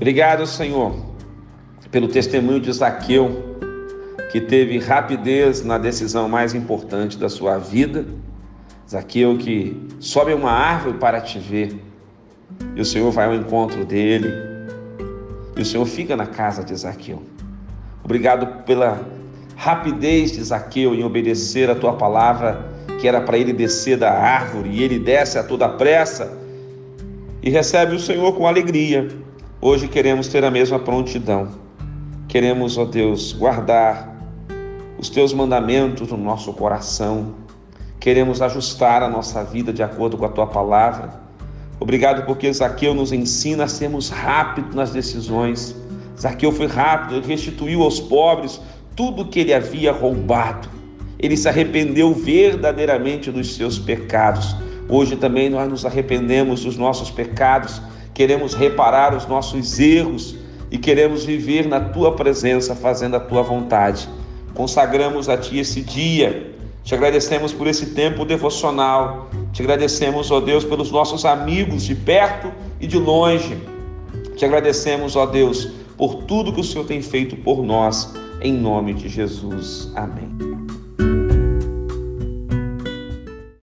Obrigado, Senhor, pelo testemunho de Zaqueu, que teve rapidez na decisão mais importante da sua vida. Zaqueu que sobe uma árvore para te ver, e o Senhor vai ao encontro dele, e o Senhor fica na casa de Zaqueu. Obrigado pela rapidez de Zaqueu em obedecer a tua palavra, que era para ele descer da árvore, e ele desce a toda pressa e recebe o Senhor com alegria. Hoje queremos ter a mesma prontidão. Queremos, ó Deus, guardar os teus mandamentos no nosso coração. Queremos ajustar a nossa vida de acordo com a tua palavra. Obrigado porque Zaqueu nos ensina a sermos rápidos nas decisões. Zaqueu foi rápido, ele restituiu aos pobres tudo que ele havia roubado. Ele se arrependeu verdadeiramente dos seus pecados. Hoje também nós nos arrependemos dos nossos pecados, queremos reparar os nossos erros e queremos viver na tua presença, fazendo a tua vontade. Consagramos a ti esse dia. Te agradecemos por esse tempo devocional. Te agradecemos, ó Deus, pelos nossos amigos de perto e de longe. Te agradecemos, ó Deus, por tudo que o Senhor tem feito por nós em nome de Jesus. Amém.